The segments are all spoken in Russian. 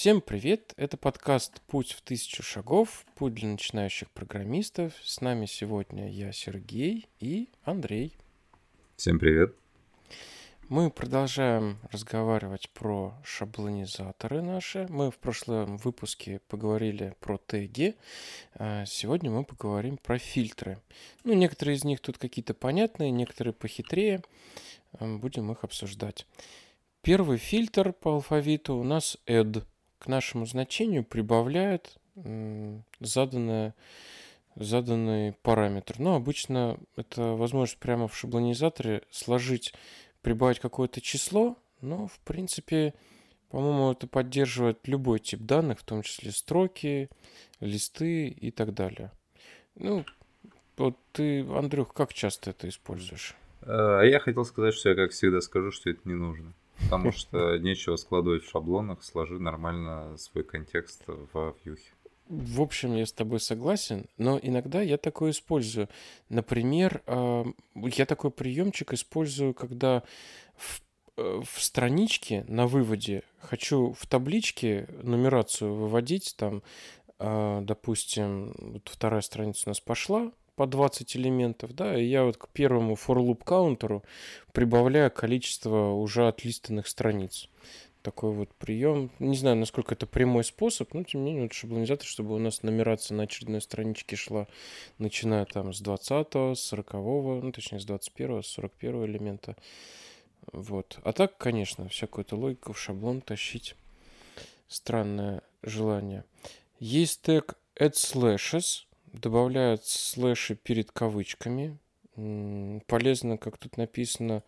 Всем привет! Это подкаст «Путь в тысячу шагов. Путь для начинающих программистов». С нами сегодня я, Сергей и Андрей. Всем привет! Мы продолжаем разговаривать про шаблонизаторы наши. Мы в прошлом выпуске поговорили про теги. А сегодня мы поговорим про фильтры. Ну, некоторые из них тут какие-то понятные, некоторые похитрее. Будем их обсуждать. Первый фильтр по алфавиту у нас add. К нашему значению прибавляет заданное заданный параметр. Но обычно это возможность прямо в шаблонизаторе сложить прибавить какое-то число, но, в принципе, по-моему, это поддерживает любой тип данных, в том числе строки, листы и так далее. Ну, вот ты, Андрюх, как часто это используешь? А я хотел сказать, что я, как всегда, скажу, что это не нужно. Потому что нечего складывать в шаблонах, сложи нормально свой контекст в вьюхе. В общем, я с тобой согласен, но иногда я такое использую. Например, а, я такой приемчик использую, когда в, э, в страничке на выводе хочу в табличке нумерацию выводить, там, а, допустим, вот вторая страница у нас пошла, по 20 элементов, да, и я вот к первому for loop каунтеру прибавляю количество уже отлистанных страниц такой вот прием. Не знаю, насколько это прямой способ, но тем не менее, вот шаблонизатор, чтобы у нас нумерация на очередной страничке шла, начиная там с 20 с 40 ну, точнее, с 21 с 41 элемента. Вот. А так, конечно, всякую эту логику в шаблон тащить. Странное желание. Есть тег add slashes, добавляют слэши перед кавычками. Полезно, как тут написано,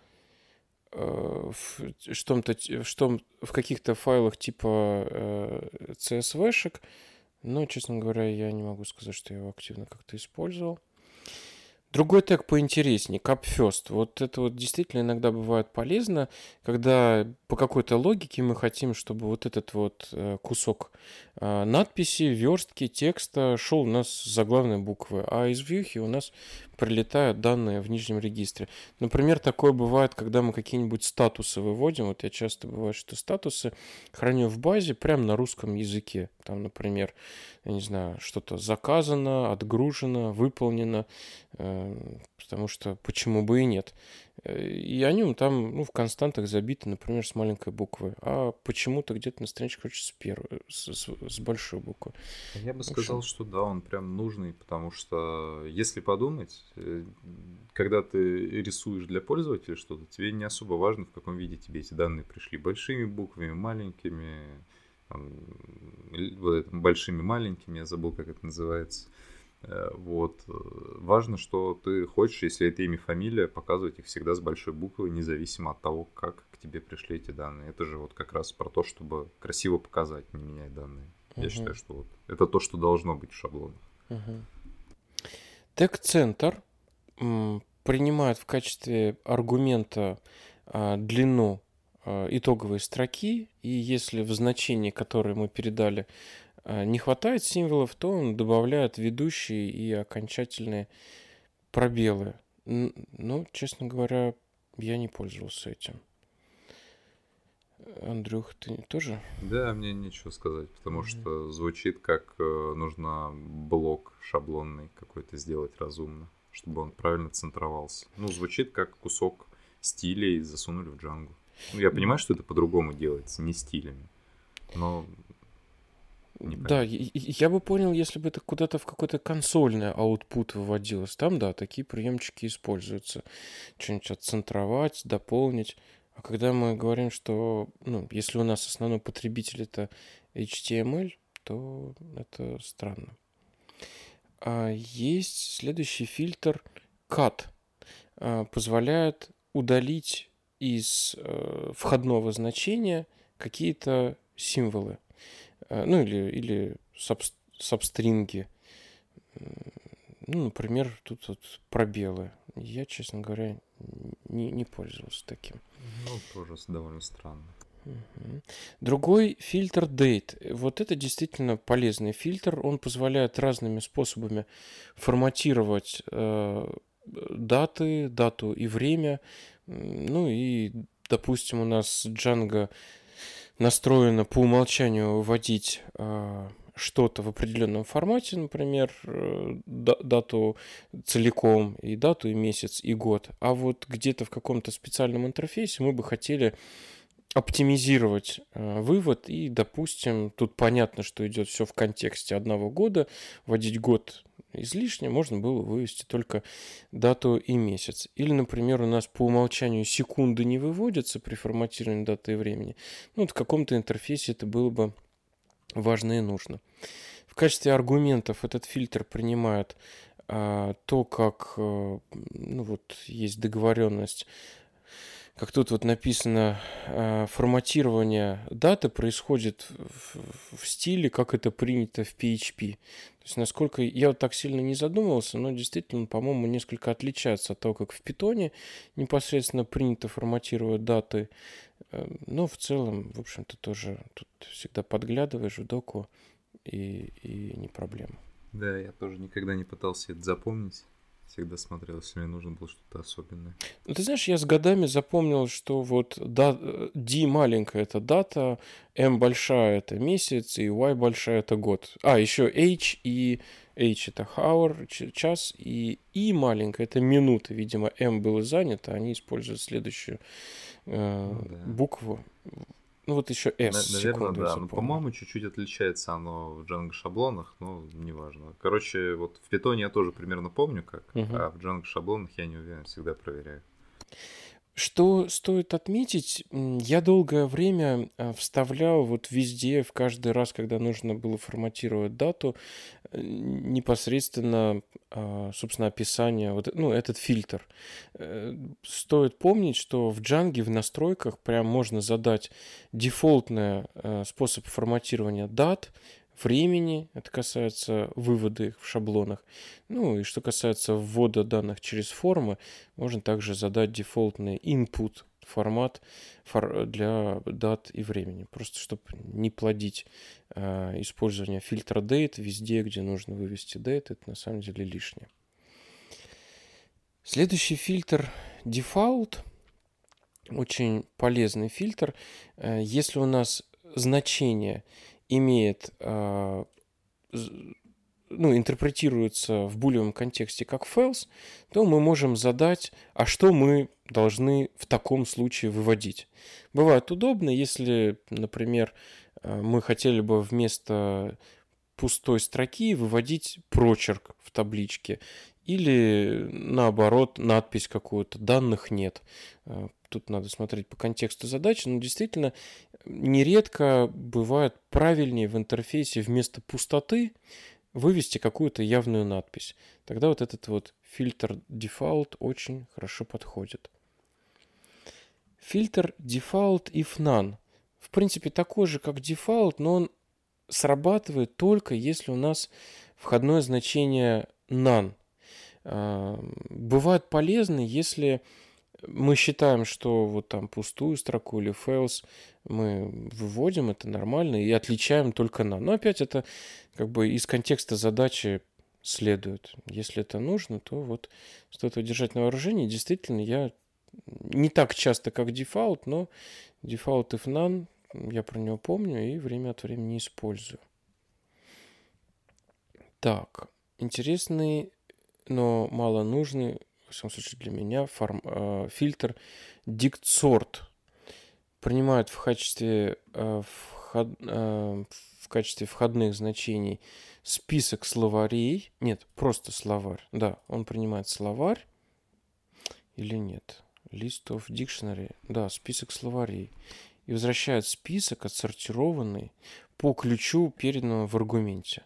Э, в, что-то, что в каких-то файлах типа э, CSV-шек, но, честно говоря, я не могу сказать, что я его активно как-то использовал. Другой тег поинтереснее, CapFirst. Вот это вот действительно иногда бывает полезно, когда по какой-то логике мы хотим, чтобы вот этот вот э, кусок надписи, верстки, текста шел у нас с заглавной буквы, а из вьюхи у нас прилетают данные в нижнем регистре. Например, такое бывает, когда мы какие-нибудь статусы выводим. Вот я часто бывает, что статусы храню в базе прямо на русском языке. Там, например, я не знаю, что-то заказано, отгружено, выполнено, э, потому что почему бы и нет. И они там ну, в константах забиты, например, с маленькой буквы. А почему-то где-то на страничке хочется с, первой, с, с, с большой буквы. Я бы сказал, что да, он прям нужный, потому что если подумать, э, когда ты рисуешь для пользователя что-то, тебе не особо важно, в каком виде тебе эти данные пришли. Большими буквами, маленькими, там, большими, маленькими, я забыл, как это называется. Э, вот. Э, важно, что ты хочешь, если это имя, фамилия, показывать их всегда с большой буквы, независимо от того, как к тебе пришли эти данные. Это же вот как раз про то, чтобы красиво показать, не менять данные. Я угу. считаю, что вот это то, что должно быть в шаблонах. Угу. Тег-центр принимает в качестве аргумента а, длину а, итоговой строки, и если в значении, которое мы передали, не хватает символов, то он добавляет ведущие и окончательные пробелы. Ну, честно говоря, я не пользовался этим. Андрюх, ты тоже? Да, мне нечего сказать, потому mm-hmm. что звучит как э, нужно блок шаблонный какой-то сделать разумно, чтобы он правильно центровался. Ну, звучит как кусок стилей засунули в джангу. Ну, я понимаю, что это по-другому делается, не стилями. Но да, я бы понял, если бы это куда-то в какой-то консольный аутпут выводилось. Там, да, такие приемчики используются. Что-нибудь отцентровать, дополнить. А когда мы говорим, что, ну, если у нас основной потребитель это HTML, то это странно. А есть следующий фильтр cut. А, позволяет удалить из э, входного значения какие-то символы. Э, ну или, или саб, сабстринги. Ну, например, тут вот пробелы. Я, честно говоря, не, не пользовался таким. Ну, тоже довольно странно. Другой фильтр date. Вот это действительно полезный фильтр. Он позволяет разными способами форматировать э, даты, дату и время. Ну и, допустим, у нас Django настроено по умолчанию вводить э, что-то в определенном формате, например, э, дату целиком, и дату, и месяц, и год. А вот где-то в каком-то специальном интерфейсе мы бы хотели оптимизировать э, вывод и, допустим, тут понятно, что идет все в контексте одного года, вводить год излишне, можно было вывести только дату и месяц. Или, например, у нас по умолчанию секунды не выводятся при форматировании даты и времени. Ну, вот в каком-то интерфейсе это было бы важно и нужно. В качестве аргументов этот фильтр принимает а, то, как а, ну, вот, есть договоренность как тут вот написано, э, форматирование даты происходит в, стиле, как это принято в PHP. То есть, насколько я вот так сильно не задумывался, но действительно, по-моему, несколько отличается от того, как в Python непосредственно принято форматировать даты. Э, но в целом, в общем-то, тоже тут всегда подглядываешь в доку, и, и не проблема. Да, я тоже никогда не пытался это запомнить всегда смотрел, если мне нужно было что-то особенное. Ну, ты знаешь, я с годами запомнил, что вот да, D маленькая это дата, M большая это месяц, и Y большая это год. А, еще H и H это hour, час, и I маленькая это минута. Видимо, M было занято, они используют следующую э, ну, да. букву. Ну вот еще S. Наверное, да. Ну, по-моему, чуть-чуть отличается оно в Django шаблонах, но неважно. Короче, вот в Python я тоже примерно помню как, угу. а в Django шаблонах я не уверен, всегда проверяю. Что стоит отметить, я долгое время а, вставлял вот везде, в каждый раз, когда нужно было форматировать дату, э, непосредственно, а, собственно, описание, вот, ну, этот фильтр. Э, стоит помнить, что в Django в настройках прям можно задать дефолтный э, способ форматирования дат, времени, это касается вывода их в шаблонах. Ну и что касается ввода данных через формы, можно также задать дефолтный input формат для дат и времени. Просто чтобы не плодить э, использование фильтра date везде, где нужно вывести date, это на самом деле лишнее. Следующий фильтр default. Очень полезный фильтр. Э, если у нас значение имеет, а, ну, интерпретируется в булевом контексте как false, то мы можем задать, а что мы должны в таком случае выводить. Бывает удобно, если, например, а, мы хотели бы вместо пустой строки выводить прочерк в табличке или наоборот надпись какую-то, данных нет. А, тут надо смотреть по контексту задачи, но действительно нередко бывает правильнее в интерфейсе вместо пустоты вывести какую-то явную надпись. Тогда вот этот вот фильтр default очень хорошо подходит. Фильтр default if none. В принципе, такой же, как default, но он срабатывает только если у нас входное значение none. А, бывает полезно, если мы считаем, что вот там пустую строку или fails мы выводим, это нормально, и отличаем только на. Но опять это как бы из контекста задачи следует. Если это нужно, то вот стоит удержать на вооружении. Действительно, я не так часто, как дефолт, но default if none, я про него помню и время от времени использую. Так, интересный, но мало нужный во всяком случае для меня, форм, э, фильтр DictSort принимает в качестве, э, вход, э, в качестве входных значений список словарей. Нет, просто словарь. Да, он принимает словарь или нет. List of dictionary. Да, список словарей. И возвращает список отсортированный по ключу, переданному в аргументе.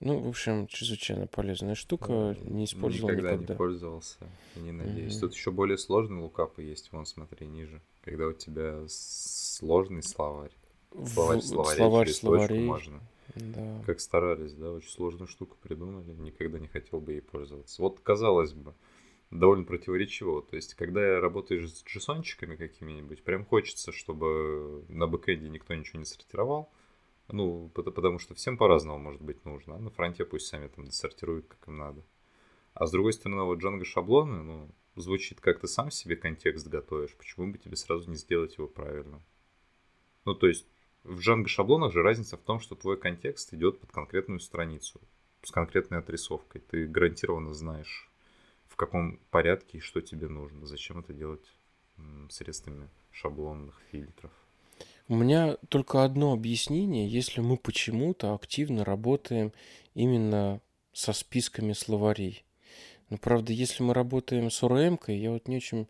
Ну, в общем, чрезвычайно полезная штука. Не использовал никогда. Никогда не пользовался. Не надеюсь. Mm-hmm. Тут еще более сложные лукапы есть. Вон, смотри, ниже. Когда у тебя сложный словарь. Словарь, словарей, словарь словарей. можно. Да. Как старались, да, очень сложную штуку придумали. Никогда не хотел бы ей пользоваться. Вот, казалось бы, довольно противоречиво. То есть, когда я работаю с джессончиками какими-нибудь, прям хочется, чтобы на бэкэнде никто ничего не сортировал. Ну, потому что всем по-разному может быть нужно. А на фронте пусть сами там десортируют, как им надо. А с другой стороны, вот Django шаблоны, ну, звучит как ты сам себе контекст готовишь. Почему бы тебе сразу не сделать его правильно? Ну, то есть, в Django шаблонах же разница в том, что твой контекст идет под конкретную страницу с конкретной отрисовкой. Ты гарантированно знаешь, в каком порядке и что тебе нужно. Зачем это делать средствами шаблонных фильтров? У меня только одно объяснение, если мы почему-то активно работаем именно со списками словарей. Но правда, если мы работаем с ORM, я вот не очень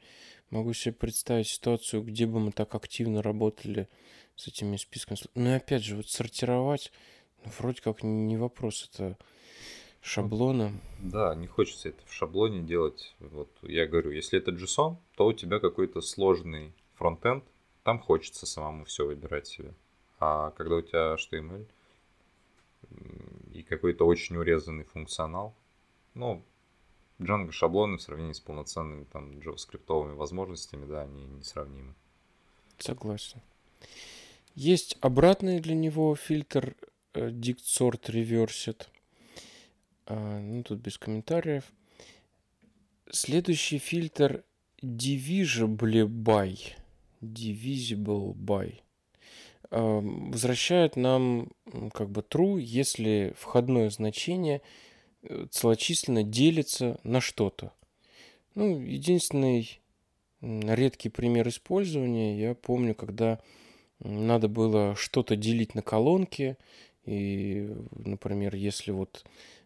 могу себе представить ситуацию, где бы мы так активно работали с этими списками. Ну и опять же, вот сортировать, ну, вроде как не вопрос, это шаблоны. Да, не хочется это в шаблоне делать. Вот я говорю, если это JSON, то у тебя какой-то сложный фронтенд, там хочется самому все выбирать себе. А когда у тебя HTML и какой-то очень урезанный функционал, ну, Django шаблоны в сравнении с полноценными там JavaScript возможностями, да, они несравнимы. Согласен. Есть обратный для него фильтр э, Dict Sort Reversed. А, ну, тут без комментариев. Следующий фильтр Divisible by. Divisible by. А, возвращает нам как бы true, если входное значение э, целочисленно делится на что-то. Ну, единственный редкий пример использования я помню, когда надо было что-то делить на колонки. И, например, если вот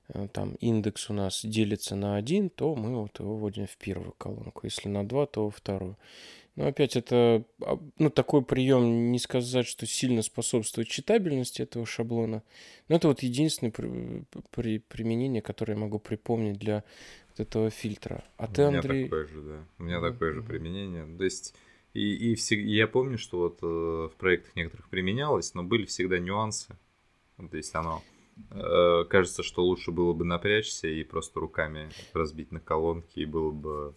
э, там индекс у нас делится на один, то мы вот его вводим в первую колонку. Если на два, то во вторую. Но опять это, а, ну, такой прием, не сказать, что сильно способствует читабельности этого шаблона. Но это вот единственное при, при, применение, которое я могу припомнить для вот этого фильтра. А ты. У меня такое же, да. У меня mm-hmm. такое же применение. То есть и, и все, я помню, что вот э, в проектах некоторых применялось, но были всегда нюансы. То есть оно э, кажется, что лучше было бы напрячься и просто руками разбить на колонки, и было бы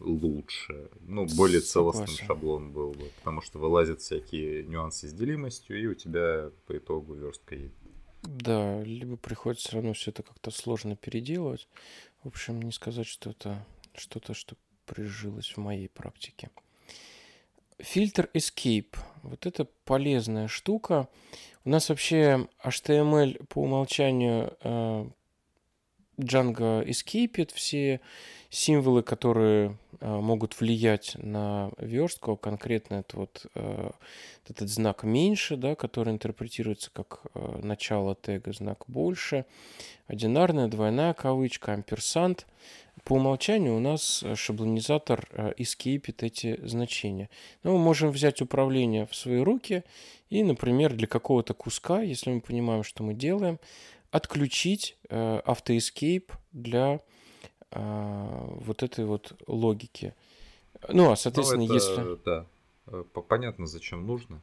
лучше. Ну, более целостным Согласен. шаблон был бы. Потому что вылазят всякие нюансы с делимостью, и у тебя по итогу верстка едет. Да, либо приходится все равно все это как-то сложно переделывать. В общем, не сказать, что это что-то, что прижилось в моей практике. Фильтр Escape. Вот это полезная штука. У нас вообще HTML по умолчанию э, Django escape все символы, которые э, могут влиять на верстку, конкретно это вот э, этот знак меньше, да, который интерпретируется как э, начало тега, знак больше, одинарная, двойная кавычка, амперсант. По умолчанию у нас шаблонизатор эскейпит эти значения. Но мы можем взять управление в свои руки и, например, для какого-то куска, если мы понимаем, что мы делаем, отключить автоэскейп для а, вот этой вот логики. Ну, а соответственно, ну, это, если... Да, э, понятно, зачем нужно.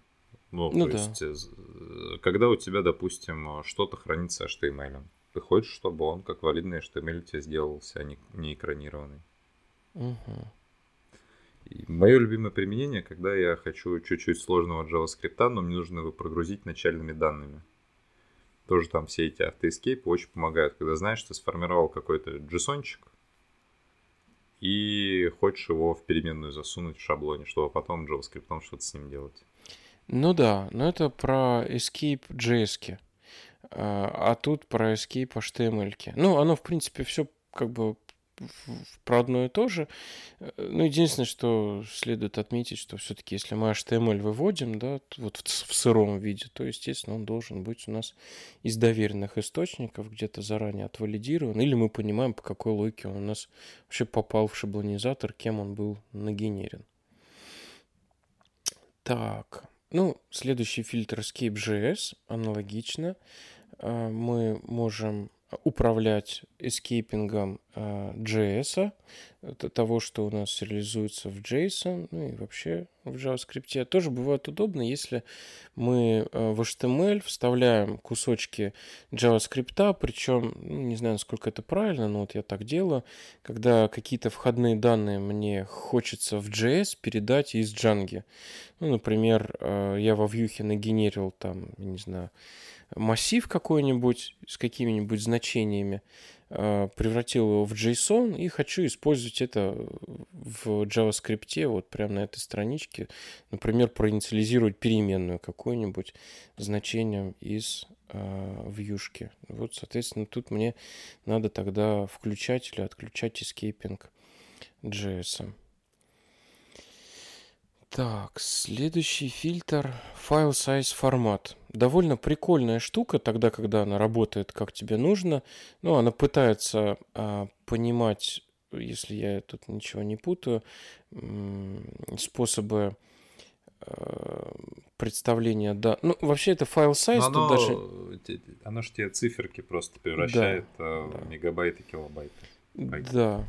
Ну, ну то да. есть, э, когда у тебя, допустим, что-то хранится HTML, ты хочешь, чтобы он как валидный HTML тебе сделался, а не, не экранированный. Угу. Мое любимое применение, когда я хочу чуть-чуть сложного JavaScript, но мне нужно его прогрузить начальными данными. Тоже там все эти автоэскейпы очень помогают, когда знаешь, ты сформировал какой-то JSON-чик, и хочешь его в переменную засунуть в шаблоне, чтобы потом JavaScript что-то с ним делать. Ну да, но это про escape JS. А, а тут про escape HTML. Ну, оно, в принципе, все как бы про одно и то же. Э, ну, единственное, что следует отметить, что все-таки, если мы HTML выводим, да, вот в, в сыром виде, то, естественно, он должен быть у нас из доверенных источников, где-то заранее отвалидирован, или мы понимаем, по какой логике он у нас вообще попал в шаблонизатор, кем он был нагенерен. Так, ну, следующий фильтр Escape.js, аналогично. А, мы можем управлять эскейпингом э, JS, это того, что у нас реализуется в JSON, ну и вообще в JavaScript. Тоже бывает удобно, если мы э, в HTML вставляем кусочки JavaScript, причем, ну, не знаю, насколько это правильно, но вот я так делаю, когда какие-то входные данные мне хочется в JS передать из Django. Ну, например, э, я во вьюхе нагенерил там, не знаю, массив какой-нибудь с какими-нибудь значениями. э, превратил его в JSON и хочу использовать это в JavaScript, вот прямо на этой страничке. Например, проинициализировать переменную какую-нибудь значением из э, вьюшки. Вот, соответственно, тут мне надо тогда включать или отключать escaping JS. Так, следующий фильтр File Size формат. Довольно прикольная штука тогда, когда она работает как тебе нужно. Ну, она пытается а, понимать, если я тут ничего не путаю, способы а, представления, да. Ну, вообще это файл сайз, тут даже... Оно же тебе циферки просто превращает да, в да. мегабайты, килобайты. Байты. Да.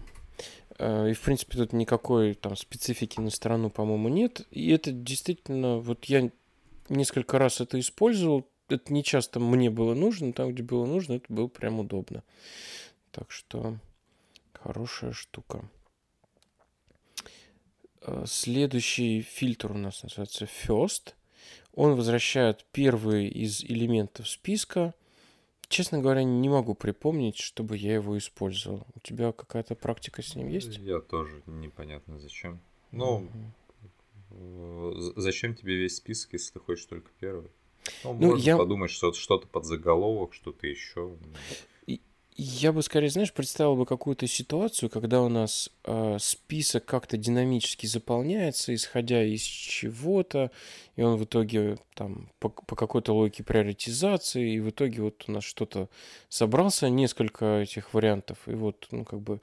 Э, и, в принципе, тут никакой там специфики на сторону, по-моему, нет. И это действительно, вот я несколько раз это использовал. Это не часто мне было нужно, там, где было нужно, это было прям удобно. Так что хорошая штука. Э, следующий фильтр у нас называется First. Он возвращает первый из элементов списка – Честно говоря, не могу припомнить, чтобы я его использовал. У тебя какая-то практика с ним есть? Я тоже непонятно зачем. Ну, mm-hmm. зачем тебе весь список, если ты хочешь только первый? Ну, ну можно я... подумать, что что-то под заголовок, что-то еще. Я бы скорее, знаешь, представил бы какую-то ситуацию, когда у нас э, список как-то динамически заполняется, исходя из чего-то, и он в итоге там по, по какой-то логике приоритизации, и в итоге вот у нас что-то собрался, несколько этих вариантов, и вот, ну, как бы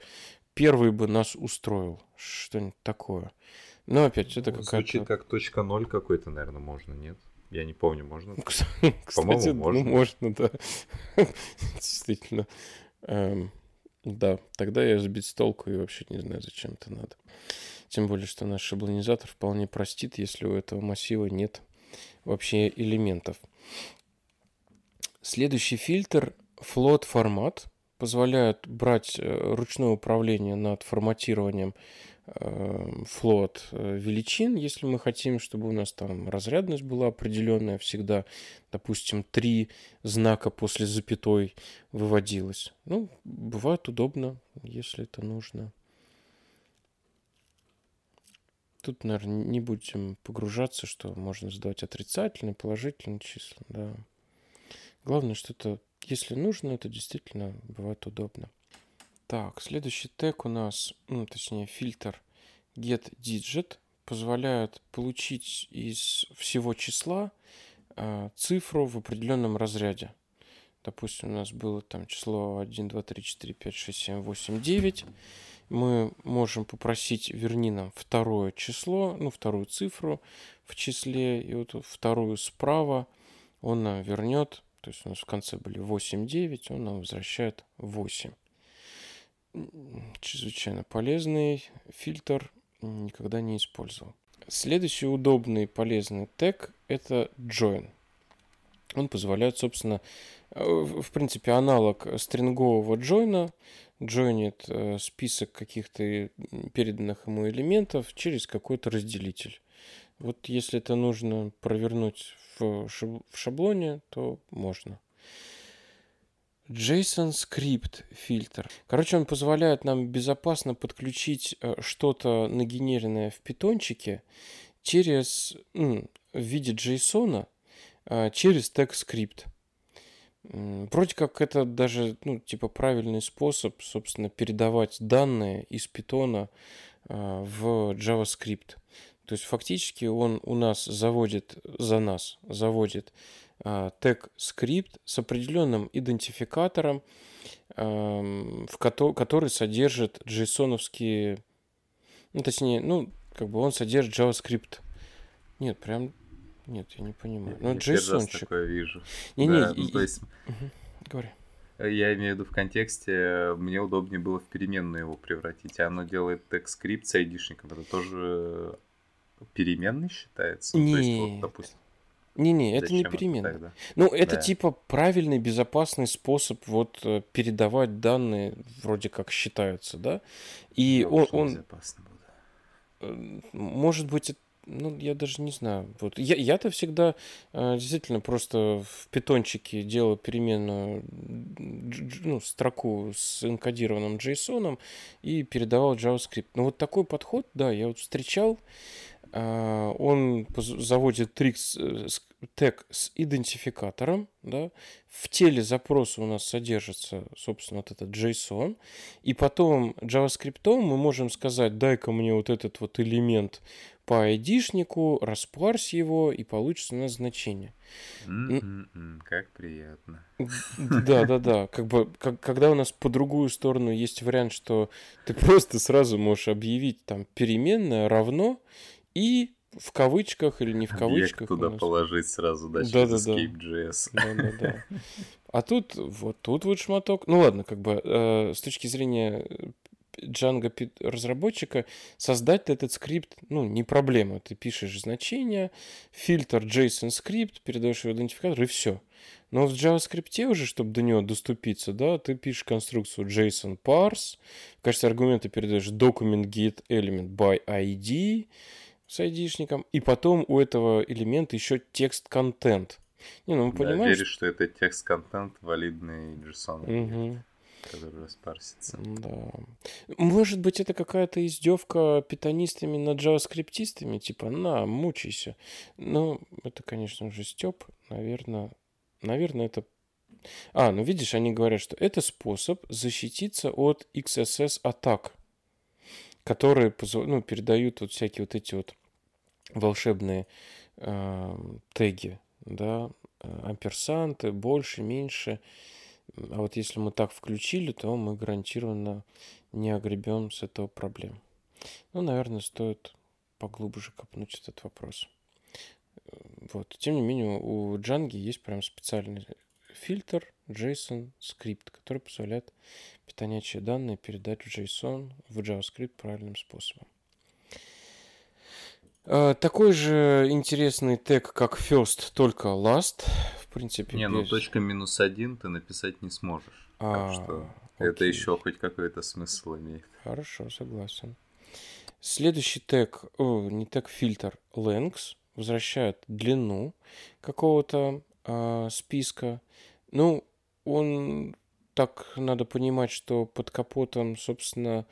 первый бы нас устроил, что-нибудь такое. Но опять, это ну, какая-то... Звучит как точка ноль какой-то, наверное, можно, нет? Я не помню, можно? Кстати, можно. Ну, можно, да. Действительно. Эм, да, тогда я сбит с толку и вообще не знаю, зачем это надо. Тем более, что наш шаблонизатор вполне простит, если у этого массива нет вообще элементов. Следующий фильтр float формат позволяет брать э, ручное управление над форматированием флот э, величин, если мы хотим, чтобы у нас там разрядность была определенная всегда, допустим, три знака после запятой выводилось. Ну, бывает удобно, если это нужно. Тут, наверное, не будем погружаться, что можно задавать отрицательные, положительные числа, да. Главное, что это, если нужно, это действительно бывает удобно. Так, следующий тег у нас, ну, точнее фильтр getDigit позволяет получить из всего числа э, цифру в определенном разряде. Допустим, у нас было там число 1, 2, 3, 4, 5, 6, 7, 8, 9. Мы можем попросить верни нам второе число, ну, вторую цифру в числе, и вот вторую справа он нам вернет, то есть у нас в конце были 8, 9, он нам возвращает 8 чрезвычайно полезный фильтр, никогда не использовал. Следующий удобный полезный тег – это join. Он позволяет, собственно, э, в принципе, аналог стрингового join, joinит э, список каких-то переданных ему элементов через какой-то разделитель. Вот если это нужно провернуть в шаблоне, то можно. JSON Script фильтр. Короче, он позволяет нам безопасно подключить э, что-то нагенеренное в питончике через, в виде JSON э, через TextScript. Вроде как это даже, ну, типа правильный способ, собственно, передавать данные из питона э, в JavaScript. То есть фактически он у нас заводит, за нас заводит тег скрипт с определенным идентификатором, в который содержит JSON-овские, ну, точнее, ну, как бы он содержит JavaScript. Нет, прям, нет, я не понимаю. Ну, JSON. Я такое вижу. Не-не, да, не, ну, то есть... Угу. Говори. Я имею в виду в контексте, мне удобнее было в переменную его превратить, а оно делает тег скрипт с айдишником. Это тоже переменный считается? Не, ну, то есть, вот, допустим, не-не, это не перемена. Это ну, это да. типа правильный, безопасный способ вот э, передавать данные, вроде как считаются, да? И он, он... Безопасно будет. Э, может быть, ну, я даже не знаю. Вот. Я, я-то всегда э, действительно просто в питончике делал переменную ну, строку с энкодированным JSON и передавал JavaScript. Но вот такой подход, да, я вот встречал. Э, он заводит трикс, э, тег с идентификатором, да, в теле запроса у нас содержится, собственно, вот этот JSON, и потом JavaScript мы можем сказать, дай-ка мне вот этот вот элемент по айдишнику, распарсь его, и получится у нас значение. Mm-hmm, как приятно. Да, да, да. Как бы, как, когда у нас по другую сторону есть вариант, что ты просто сразу можешь объявить там переменное равно и в кавычках или не в кавычках. Объект туда положить сразу, да, да, да, Escape.js. Да, да, да. А тут вот тут вот шматок. Ну ладно, как бы э, с точки зрения Django разработчика создать этот скрипт, ну, не проблема. Ты пишешь значение, фильтр JSON скрипт, передаешь его идентификатор и все. Но в JavaScript уже, чтобы до него доступиться, да, ты пишешь конструкцию JSON parse, в качестве аргумента передаешь document get element by ID с ID-шником, и потом у этого элемента еще текст контент. Не, ну, да, понимаешь... веришь, что это текст-контент валидный JSON. Угу который распарсится. Да. Может быть, это какая-то издевка питанистами над джаваскриптистами, типа, на, мучайся. Ну, это, конечно же, степ. Наверное, наверное, это... А, ну видишь, они говорят, что это способ защититься от XSS атак, которые ну, передают вот всякие вот эти вот волшебные э, теги, да, э, амперсанты, больше, меньше. А вот если мы так включили, то мы гарантированно не огребем с этого проблем. Ну, наверное, стоит поглубже копнуть этот вопрос. Вот. Тем не менее, у Django есть прям специальный фильтр JSON скрипт, который позволяет питонячие данные передать в JSON, в JavaScript правильным способом. А, такой же интересный тег, как first, только last принципе. Не, ну точка минус один ты написать не сможешь. А, так что окей. это еще хоть какой-то смысл имеет. Хорошо, согласен. Следующий тег, о, не тег, фильтр length возвращает длину какого-то э, списка. Ну, он так надо понимать, что под капотом, собственно,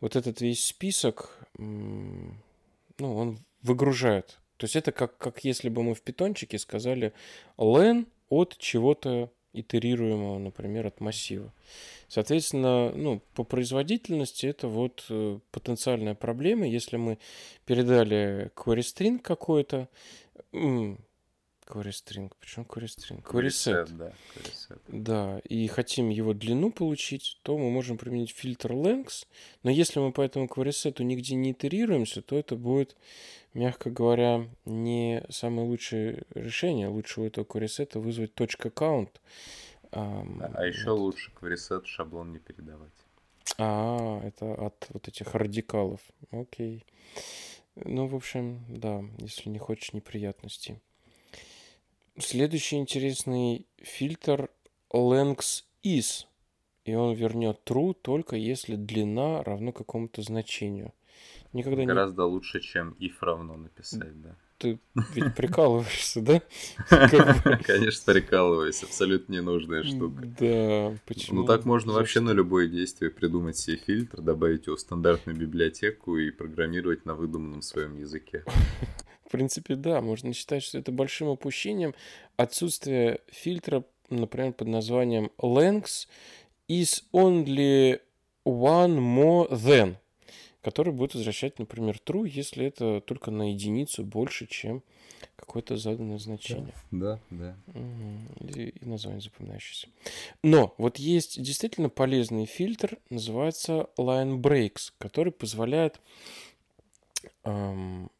вот этот весь список, ну, он выгружает то есть это как, как если бы мы в питончике сказали len от чего-то итерируемого, например, от массива. Соответственно, ну, по производительности это вот э, потенциальная проблема. Если мы передали query string какой-то, Query string. Почему query string? Query set. Да, query set. да, и хотим его длину получить, то мы можем применить фильтр length. Но если мы по этому query set нигде не итерируемся, то это будет, мягко говоря, не самое лучшее решение. Лучше у этого query set вызвать .count. А, а еще вот. лучше query set шаблон не передавать. А, это от вот этих радикалов. Окей. Ну, в общем, да, если не хочешь неприятностей. Следующий интересный фильтр length is. И он вернет true только если длина равно какому-то значению. Никогда Гораздо не... лучше, чем if равно написать, да. Ты ведь прикалываешься, да? Конечно, прикалываюсь. Абсолютно ненужная штука. Да, почему? Ну так можно вообще на любое действие придумать себе фильтр, добавить его в стандартную библиотеку и программировать на выдуманном своем языке. В принципе, да, можно считать, что это большим опущением отсутствие фильтра, например, под названием length is only one more than, который будет возвращать, например, true, если это только на единицу больше, чем какое-то заданное значение. Да, да. Угу. И, и название запоминающееся. Но вот есть действительно полезный фильтр, называется line breaks, который позволяет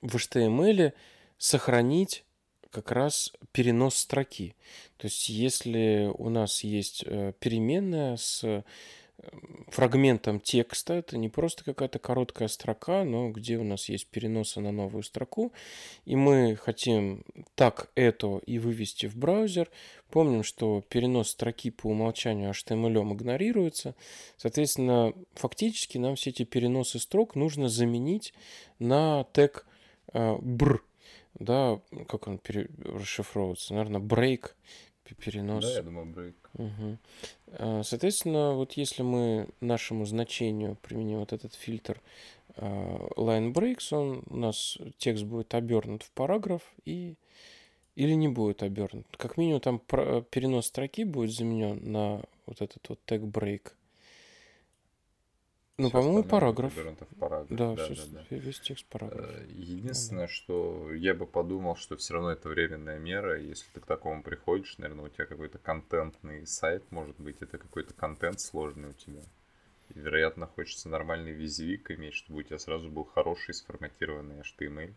в HTML сохранить как раз перенос строки. То есть если у нас есть э, переменная с фрагментом текста. Это не просто какая-то короткая строка, но где у нас есть переносы на новую строку. И мы хотим так это и вывести в браузер. Помним, что перенос строки по умолчанию HTML игнорируется. Соответственно, фактически нам все эти переносы строк нужно заменить на тег э, бр, да, как он пере... расшифровывается, наверное, брейк, перенос. Да, я думаю, брейк. Угу. Соответственно, вот если мы нашему значению применим вот этот фильтр uh, line breaks, он у нас текст будет обернут в параграф и или не будет обернут. Как минимум там перенос строки будет заменен на вот этот вот тег break. Ну, по-моему, параграф. параграф. Да, да, все, да, да. весь текст параграф. Э, единственное, да. что я бы подумал, что все равно это временная мера. Если ты к такому приходишь, наверное, у тебя какой-то контентный сайт, может быть, это какой-то контент сложный у тебя. И, вероятно, хочется нормальный визивик иметь, чтобы у тебя сразу был хороший сформатированный HTML.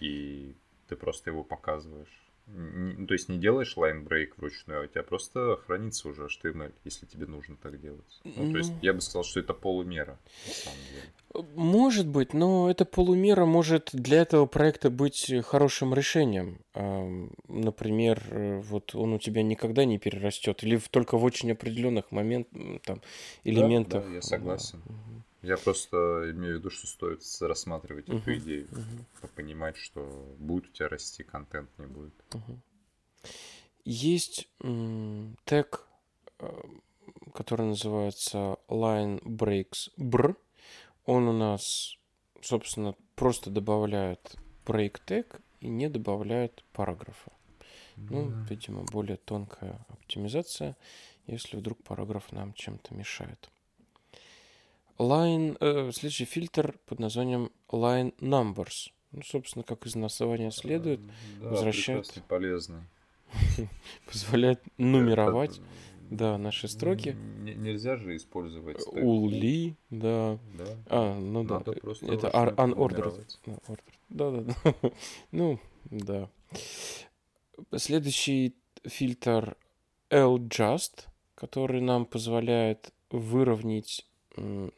И ты просто его показываешь. Не, то есть не делаешь лайнбрейк вручную, а у тебя просто хранится уже HTML, если тебе нужно так делать. Ну, ну, то есть я бы сказал, что это полумера, на самом деле. Может быть, но эта полумера может для этого проекта быть хорошим решением. Например, э, вот он у тебя никогда не перерастет, или только в очень определенных моментах, там, элементах. Да, да, я согласен. Да. Я просто имею в виду, что стоит рассматривать uh-huh, эту идею, uh-huh. понимать, что будет у тебя расти контент, не будет. Uh-huh. Есть м- тег, э, который называется Line Breaks Br. Он у нас, собственно, просто добавляет break тег и не добавляет параграфа. Mm-hmm. Ну, видимо, более тонкая оптимизация, если вдруг параграф нам чем-то мешает. Line, э, следующий фильтр под названием Line Numbers. Ну, собственно, как из названия следует, да, возвращает... полезный. Позволяет нумеровать, да, наши строки. Нельзя же использовать... Ули, да. А, ну да. Это unordered. Да, да, да. ну, да. Следующий фильтр L-Just, который нам позволяет выровнять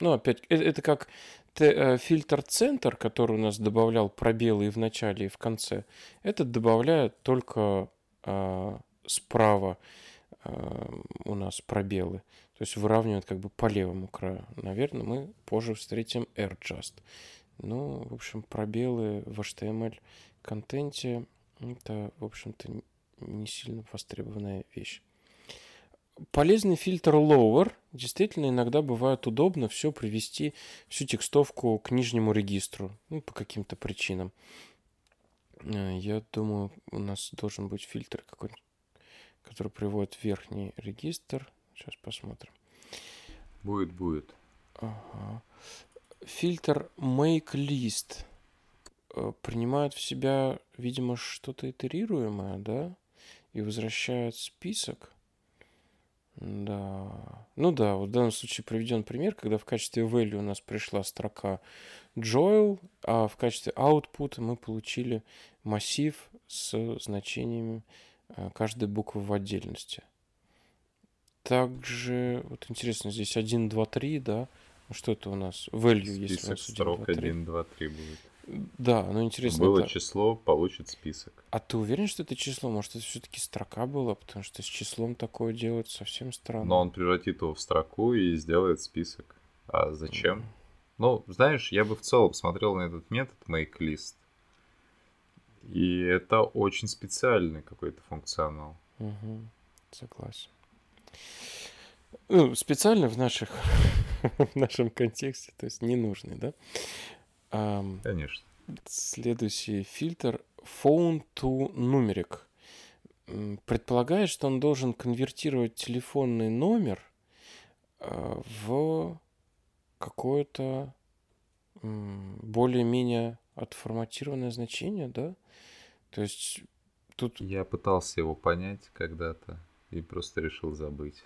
ну, опять, это, это как э, фильтр-центр, который у нас добавлял пробелы и в начале, и в конце. Этот добавляет только э, справа э, у нас пробелы. То есть выравнивает как бы по левому краю. Наверное, мы позже встретим AirJust. Ну, в общем, пробелы в HTML контенте это, в общем-то, не сильно востребованная вещь полезный фильтр lower. Действительно, иногда бывает удобно все привести, всю текстовку к нижнему регистру. Ну, по каким-то причинам. Э, я думаю, у нас должен быть фильтр какой-нибудь, который приводит в верхний регистр. Сейчас посмотрим. Будет, будет. Ага. Фильтр make list э, принимает в себя, видимо, что-то итерируемое, да? И возвращает список. Да. Ну да, вот в данном случае приведен пример, когда в качестве value у нас пришла строка Joel, а в качестве output мы получили массив с значениями э, каждой буквы в отдельности. Также, вот интересно, здесь 1, 2, 3, да? Что это у нас? Value, Список если у нас 1, строк 2, 3. 1, 2, 3 будет. Да, ну интересно. Было это... число, получит список. А ты уверен, что это число? Может, это все-таки строка была? Потому что с числом такое делать совсем странно. Но он превратит его в строку и сделает список. А зачем? Mm. Ну, знаешь, я бы в целом смотрел на этот метод make list. И это очень специальный какой-то функционал. Угу, согласен. Ну, специально в наших в нашем контексте, то есть ненужный, да? Конечно. Следующий фильтр phone to numeric. Предполагает, что он должен конвертировать телефонный номер а, в какое-то более-менее отформатированное значение, да? То есть тут... Я пытался его понять когда-то и просто решил забыть.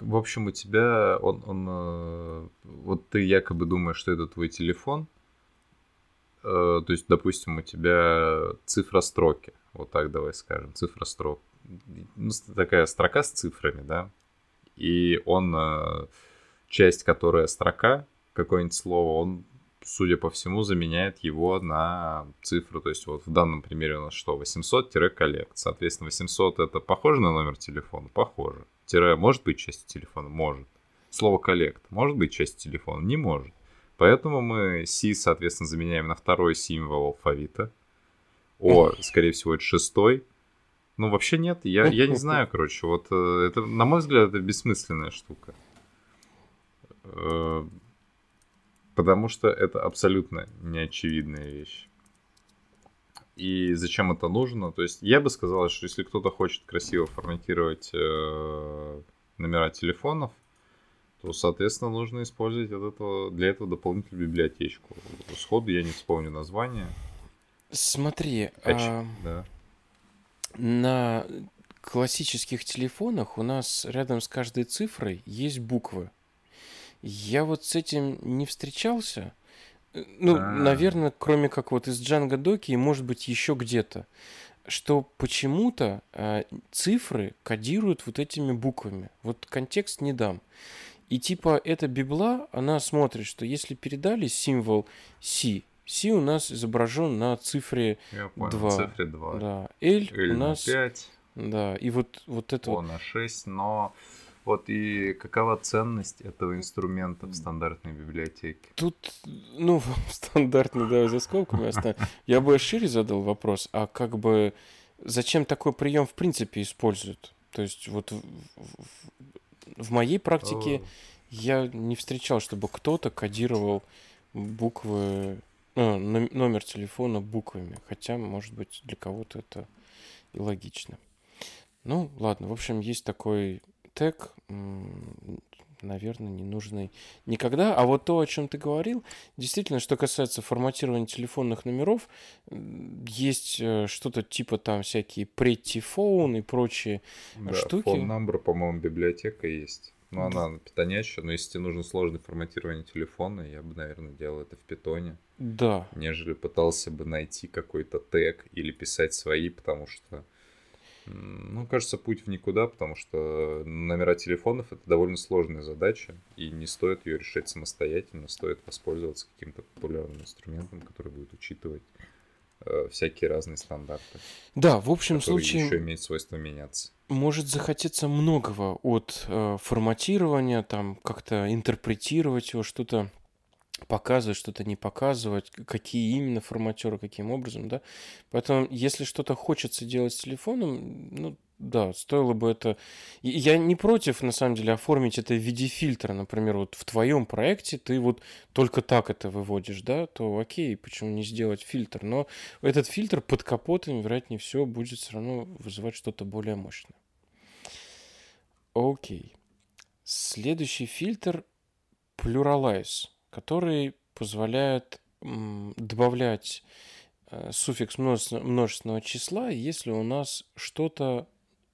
В общем, у тебя он, он, э, вот ты якобы думаешь, что это твой телефон, э, то есть, допустим, у тебя цифра строки, вот так давай скажем, цифра строк, ну, такая строка с цифрами, да, и он, э, часть, которая строка, какое-нибудь слово, он, судя по всему, заменяет его на цифру, то есть вот в данном примере у нас что, 800-коллект, соответственно, 800 это похоже на номер телефона? Похоже. Тире может быть частью телефона? Может. Слово коллект может быть частью телефона? Не может. Поэтому мы C, соответственно, заменяем на второй символ алфавита. О, скорее всего, это шестой. Ну, вообще нет, я, я не знаю, короче, вот э, это, на мой взгляд, это бессмысленная штука. Э, потому что это абсолютно неочевидная вещь. И зачем это нужно? То есть я бы сказал, что если кто-то хочет красиво форматировать э, номера телефонов, то, соответственно, нужно использовать от этого, для этого дополнительную библиотечку. Сходу я не вспомню название. Смотри, Кач... а... да. на классических телефонах у нас рядом с каждой цифрой есть буквы. Я вот с этим не встречался. Э, ну, А. наверное, кроме как вот из Django Доки и, может быть, еще где-то. Что почему-то э, цифры кодируют вот этими буквами. Вот контекст не дам. И типа эта библа, она смотрит, что если передали символ C, C у нас изображен на цифре Я понял, 2. цифре 2. Да. L, L у нас... 5. Да, и вот, вот это... О на 6, но вот и какова ценность этого инструмента в стандартной библиотеке? Тут, ну, стандартно, да, за скобками оставим. Я бы шире задал вопрос, а как бы зачем такой прием в принципе используют? То есть вот в, в, в моей практике я не встречал, чтобы кто-то кодировал буквы, ну, номер телефона буквами. Хотя, может быть, для кого-то это и логично. Ну, ладно, в общем, есть такой тег, наверное, не нужный никогда. А вот то, о чем ты говорил, действительно, что касается форматирования телефонных номеров, есть э, что-то типа там всякие pretty phone и прочие да, штуки. Phone number, по-моему, библиотека есть. Ну, она питонящая, но если тебе нужно сложное форматирование телефона, я бы, наверное, делал это в питоне. Да. Нежели пытался бы найти какой-то тег или писать свои, потому что ну, кажется, путь в никуда, потому что номера телефонов это довольно сложная задача, и не стоит ее решать самостоятельно, стоит воспользоваться каким-то популярным инструментом, который будет учитывать э, всякие разные стандарты. Да, в общем случае... еще имеет свойство меняться. Может захотеться многого от э, форматирования, там как-то интерпретировать его, что-то показывать, что-то не показывать, какие именно форматеры, каким образом, да. Поэтому, если что-то хочется делать с телефоном, ну, да, стоило бы это... Я не против, на самом деле, оформить это в виде фильтра. Например, вот в твоем проекте ты вот только так это выводишь, да, то окей, почему не сделать фильтр? Но этот фильтр под капотом, вероятнее всего, будет все равно вызывать что-то более мощное. Окей. Следующий фильтр – Pluralize который позволяет добавлять э, суффикс множественного числа, если у нас что-то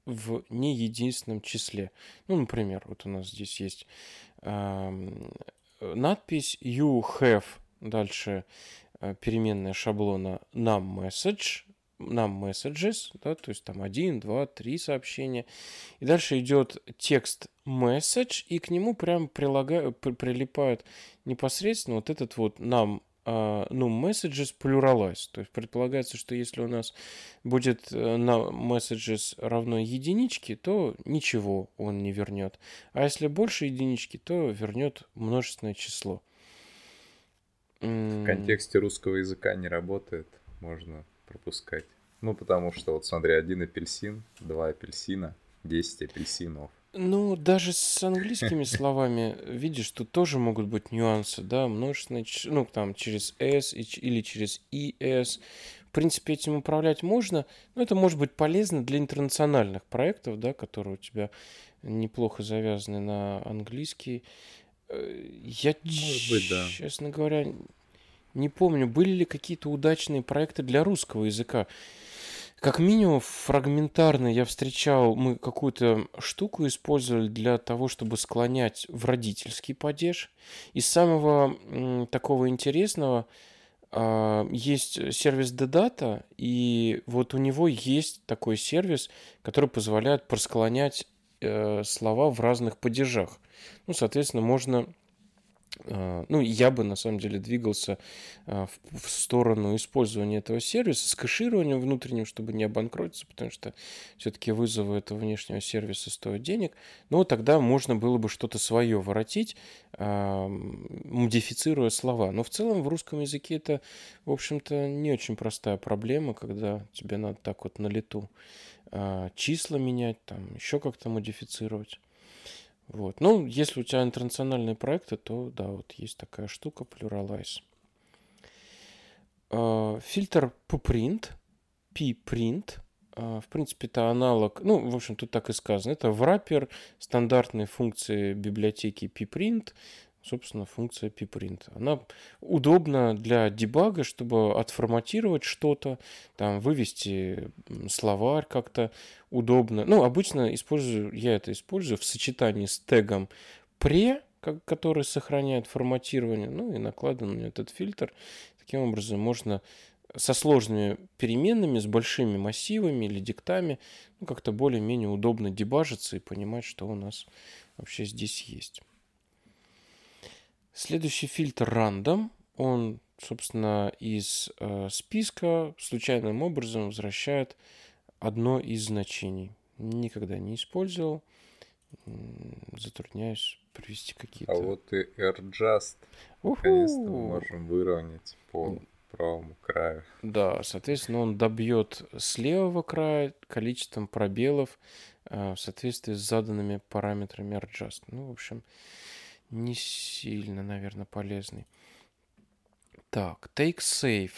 в не единственном числе. Ну, например, вот у нас здесь есть надпись you have, дальше э, переменная шаблона num message, нам messages, да, то есть там один, два, три сообщения. И дальше идет текст message, и к нему прям прилагают, прилипают непосредственно вот этот вот нам Uh, ну, messages pluralize. То есть предполагается, что если у нас будет э, на messages равно единичке, то ничего он не вернет. А если больше единички, то вернет множественное число. В контексте русского языка не работает. Можно пропускать. Ну, потому что, вот смотри, один апельсин, два апельсина, десять апельсинов. Ну, даже с английскими словами, видишь, тут тоже могут быть нюансы, да, множественное, ну, там, через S или через ES. В принципе, этим управлять можно, но это может быть полезно для интернациональных проектов, да, которые у тебя неплохо завязаны на английский. Э, я, может быть, да. честно говоря, не помню, были ли какие-то удачные проекты для русского языка. Как минимум, фрагментарно я встречал, мы какую-то штуку использовали для того, чтобы склонять в родительский падеж. Из самого такого интересного э, есть сервис Dedata, и вот у него есть такой сервис, который позволяет просклонять э, слова в разных падежах. Ну, соответственно, можно а, ну, я бы на самом деле двигался а, в, сторону использования этого сервиса с кэшированием внутренним, чтобы не обанкротиться, потому что все-таки вызовы этого внешнего сервиса стоят денег. Но тогда можно было бы что-то свое воротить, а, модифицируя слова. Но в целом в русском языке это, в общем-то, не очень простая проблема, когда тебе надо так вот на лету числа менять, там еще как-то модифицировать. Вот. Ну, если у тебя интернациональные проекты, то да, вот есть такая штука Pluralize. А, фильтр pprint, pprint, а, в принципе, это аналог, ну, в общем, тут так и сказано, это враппер стандартной функции библиотеки pprint, собственно, функция pprint. Она удобна для дебага, чтобы отформатировать что-то, там, вывести словарь как-то удобно. Ну, обычно использую, я это использую в сочетании с тегом pre, который сохраняет форматирование, ну и накладываю на этот фильтр. Таким образом, можно со сложными переменными, с большими массивами или диктами, ну, как-то более-менее удобно дебажиться и понимать, что у нас вообще здесь есть. Следующий фильтр random. Он, собственно, из э, списка случайным образом возвращает одно из значений. Никогда не использовал. Затрудняюсь привести какие-то. А вот и AirJust. Наконец-то мы можем выровнять по правому краю. Да, соответственно, он добьет с левого края количеством пробелов э, в соответствии с заданными параметрами AirJust. Ну, в общем, не сильно, наверное, полезный. Так, take save.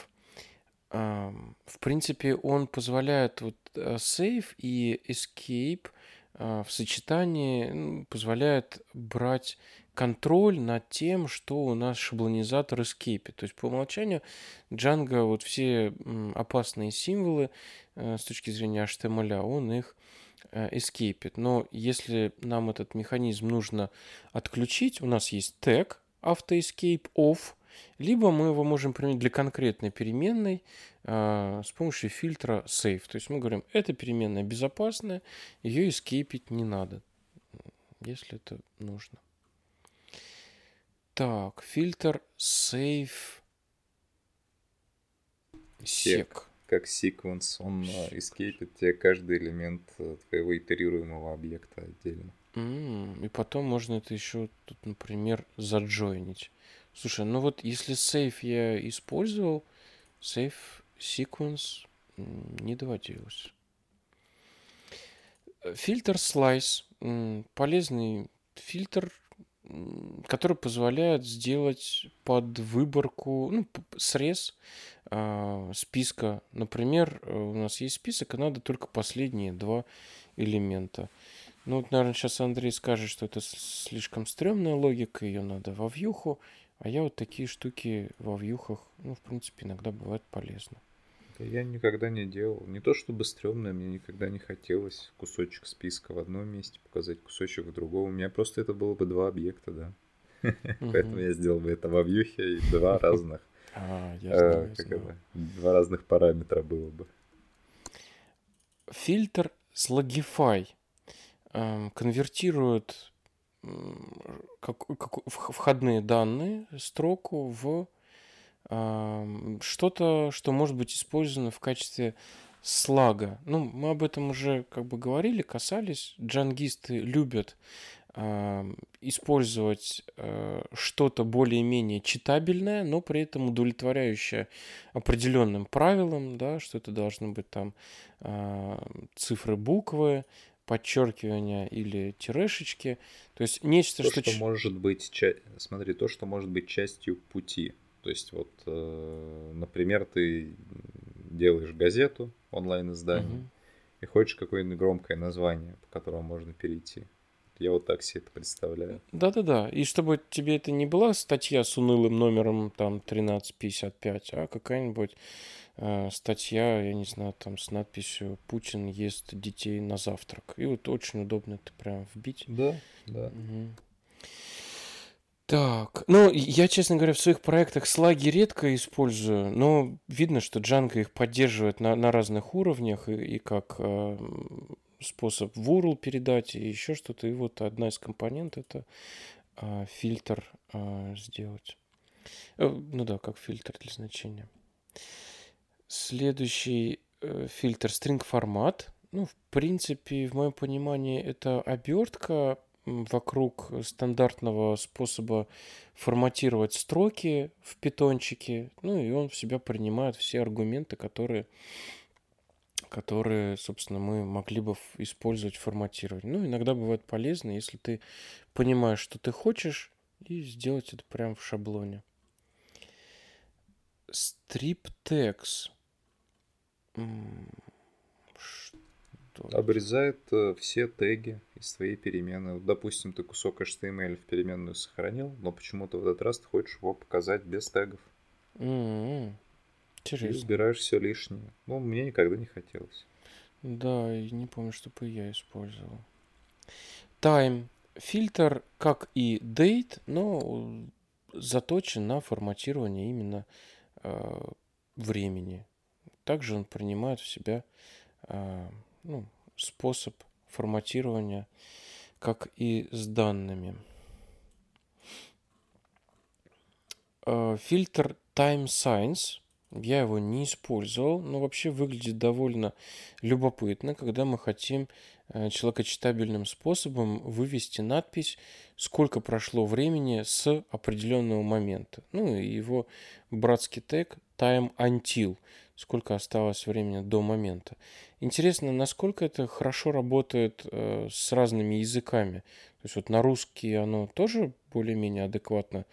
В принципе, он позволяет вот э, save и escape а, в сочетании ну, позволяет брать контроль над тем, что у нас шаблонизатор escape. То есть по умолчанию Django вот все опасные символы э, с точки зрения HTML, он их Э, escape. Но если нам этот механизм нужно отключить, у нас есть тег autoescape off, либо мы его можем применить для конкретной переменной э, с помощью фильтра save. То есть мы говорим, эта переменная безопасная, ее эскейпить не надо, если это нужно. Так, фильтр save sec как секвенс, он эскейпит тебе каждый элемент э, твоего итерируемого объекта отдельно. Mm, и потом можно это еще тут, например, заджойнить. Слушай, ну вот если сейф я использовал, сейф sequence не доводилось. Фильтр slice. Полезный фильтр, который позволяет сделать под выборку, ну, срез э, списка. Например, э, у нас есть список, и надо только последние два элемента. Ну, вот, наверное, сейчас Андрей скажет, что это слишком стрёмная логика, ее надо во вьюху, а я вот такие штуки во вьюхах, ну, в принципе, иногда бывает полезно. Я никогда не делал. Не то чтобы стрёмное, мне никогда не хотелось кусочек списка в одном месте показать, кусочек в другом. У меня просто это было бы два объекта, да. Поэтому я сделал бы это во вьюхе и два разных. А, э, два разных параметра было бы. Фильтр Slogify эм, конвертирует входные данные, строку в что-то, что может быть использовано в качестве слага. Ну, мы об этом уже как бы говорили, касались. Джангисты любят э, использовать э, что-то более-менее читабельное, но при этом удовлетворяющее определенным правилам, да, что это должны быть там э, цифры, буквы, подчеркивания или тирешечки. То есть нечто, то, что... что может быть, смотри, то, что может быть частью пути. То есть вот, э, например, ты делаешь газету, онлайн-издание, угу. и хочешь какое-нибудь громкое название, по которому можно перейти. Я вот так себе это представляю. Да-да-да. И чтобы тебе это не была статья с унылым номером там 1355, а какая-нибудь э, статья, я не знаю, там с надписью «Путин ест детей на завтрак». И вот очень удобно это прям вбить. Да, да. Угу. Так, ну, я, честно говоря, в своих проектах слаги редко использую, но видно, что Django их поддерживает на, на разных уровнях и, и как э, способ в URL передать и еще что-то. И вот одна из компонент это а, фильтр а, сделать. Э, ну да, как фильтр для значения. Следующий э, фильтр string формат. Ну, в принципе, в моем понимании, это обертка вокруг стандартного способа форматировать строки в питончике. Ну, и он в себя принимает все аргументы, которые, которые, собственно, мы могли бы использовать в форматировании. Ну, иногда бывает полезно, если ты понимаешь, что ты хочешь, и сделать это прямо в шаблоне. Strip tags. Обрезает э, все теги из твоей перемены. Вот, допустим, ты кусок HTML в переменную сохранил, но почему-то в этот раз ты хочешь его показать без тегов. Mm-hmm. Интересно. И убираешь все лишнее. Ну, мне никогда не хотелось. Да, и не помню, чтобы я использовал. Time. Фильтр, как и date, но заточен на форматирование именно э, времени. Также он принимает в себя э, ну, способ форматирования, как и с данными. Э, фильтр Time Science. Я его не использовал, но вообще выглядит довольно любопытно, когда мы хотим э, человекочитабельным способом вывести надпись, сколько прошло времени с определенного момента. Ну и его братский тег time until, сколько осталось времени до момента. Интересно, насколько это хорошо работает э, с разными языками. То есть вот на русский оно тоже более-менее адекватно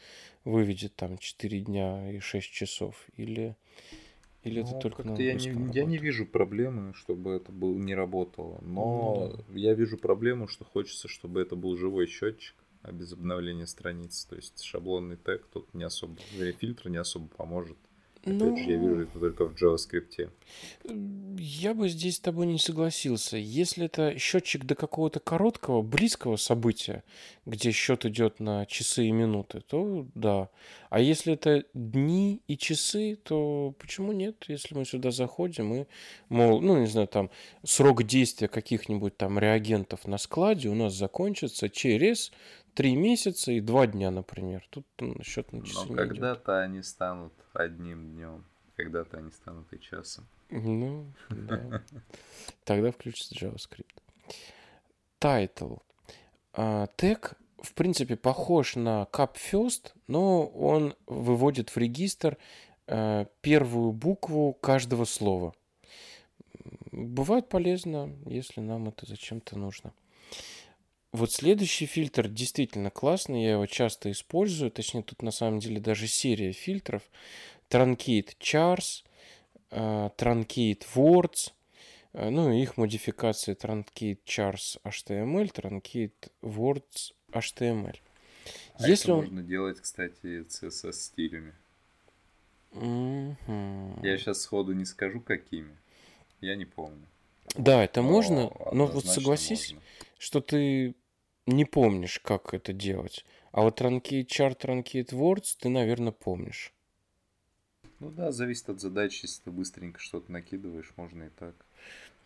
выведет там 4 дня и 6 часов? Или, или ну, это только на я не, я не вижу проблемы, чтобы это был, не работало. Но ну, да. я вижу проблему, что хочется, чтобы это был живой счетчик а без обновления страниц. То есть шаблонный тег тут не особо, фильтр не особо поможет. Ну, Опять же, я вижу это только в JavaScript. Я бы здесь с тобой не согласился. Если это счетчик до какого-то короткого, близкого события, где счет идет на часы и минуты, то да. А если это дни и часы, то почему нет? Если мы сюда заходим и, мол, ну, не знаю, там, срок действия каких-нибудь там реагентов на складе у нас закончится через три месяца и два дня, например. Тут счет на часы Но когда-то они станут одним днем, когда-то они станут и часом. Ну, да. Тогда включится JavaScript. Title. А, тег, в принципе, похож на CapFirst, но он выводит в регистр а, первую букву каждого слова. Бывает полезно, если нам это зачем-то нужно. Вот следующий фильтр действительно классный, я его часто использую, точнее тут на самом деле даже серия фильтров. Truncate Chars, Truncate Words, ну и их модификации Truncate Chars HTML, Truncate Words HTML. А Если это он... можно делать, кстати, CSS стилями. Mm-hmm. Я сейчас сходу не скажу, какими. Я не помню. Да, это но можно, но вот согласись, можно. Что ты не помнишь, как это делать. А вот Truncate Chart, Truncate Words ты, наверное, помнишь. Ну да, зависит от задачи. Если ты быстренько что-то накидываешь, можно и так.